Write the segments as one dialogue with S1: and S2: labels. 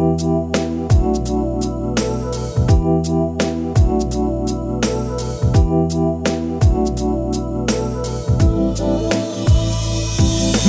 S1: Thank you.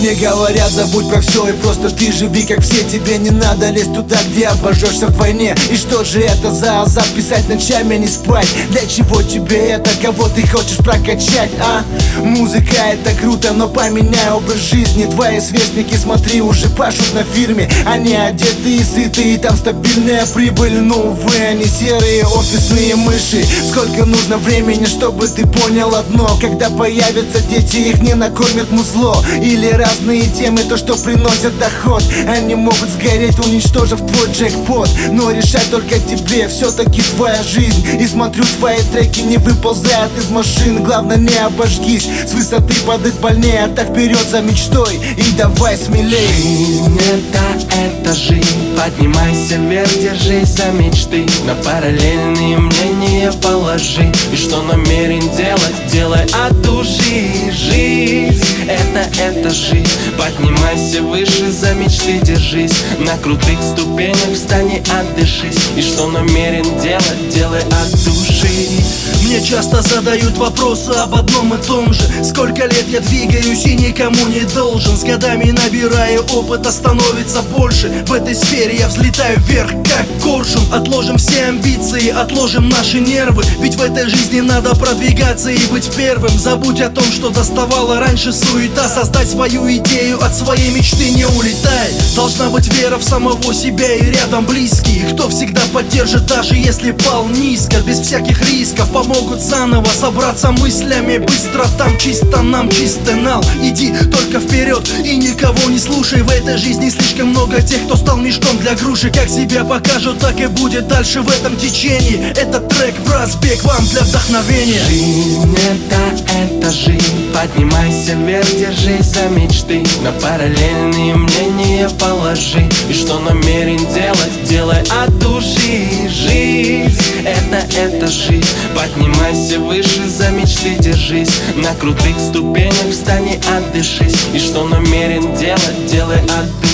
S1: Мне говорят, забудь про все и просто ты живи как все. Тебе не надо лезть туда, где обожжешься в войне. И что же это за азарт писать ночами, а не спать? Для чего тебе это, кого ты хочешь прокачать, а? Музыка это круто, но поменяй образ жизни. Твои сверстники, смотри, уже пашут на фирме. Они одеты и сыты, и там стабильная прибыль. Но, увы, они серые офисные мыши. Сколько нужно времени, чтобы ты понял одно? Когда появятся дети, их не накормят музло. Или раз разные темы, то, что приносят доход. Они могут сгореть, уничтожив твой джекпот. Но решать только тебе, все-таки твоя жизнь. И смотрю твои треки не выползают из машин. Главное не обожгись, с высоты падать больнее А так вперед за мечтой. И давай смелей.
S2: Жизнь это, это жизнь Поднимайся вверх, держись за мечты. На параллельные мнения положи. И что намерен делать, делай от души Жизнь. Это, жизнь. Поднимайся выше, за мечты держись. На крутых ступенях встань и отдышись. И что намерен делать, делай от души.
S3: Мне часто задают вопросы об одном и том же. Сколько лет я двигаюсь и никому не должен. С годами набирая опыта становится больше. В этой сфере я взлетаю вверх, как коршун. Отложим все амбиции, отложим наши нервы. Ведь в этой жизни надо продвигаться и быть первым. Забудь о том, что доставала раньше суета. Создать свою идею, от своей мечты не улетай. Должна быть вера в самого себя и рядом близкие Кто всегда поддержит, даже если пал низко. Без всяких рисков помог могут заново собраться мыслями Быстро. Там чисто нам чистый нал. Иди только вперед и никого не слушай. В этой жизни слишком много тех, кто стал мешком для груши Как себя покажут, так и будет дальше в этом течении. Этот трек в разбег вам для вдохновения.
S2: Жизнь это, это жизнь. Поднимайся вверх, держись за мечты. На параллельные мнения положи. И что намерен делать, делай от души. Жизнь это, это жизнь. Поднимайся выше, за мечты держись. На крутых ступенях встань и отдышись. И что намерен делать, делай от души